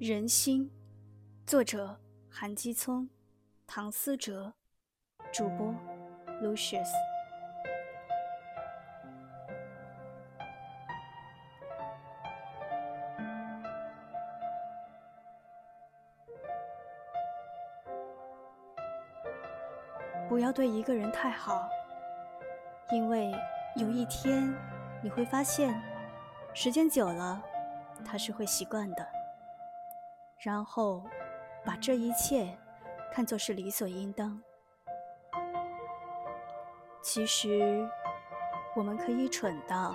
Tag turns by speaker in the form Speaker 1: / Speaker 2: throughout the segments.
Speaker 1: 人心，作者韩基聪、唐思哲，主播 Lucius。不要对一个人太好，因为有一天你会发现，时间久了，他是会习惯的。然后，把这一切看作是理所应当。其实，我们可以蠢到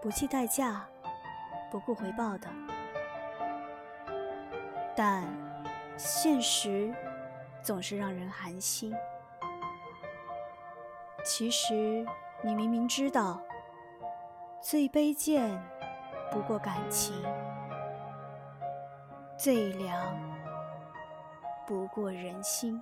Speaker 1: 不计代价、不顾回报的，但现实总是让人寒心。其实，你明明知道，最卑贱不过感情。最凉不过人心。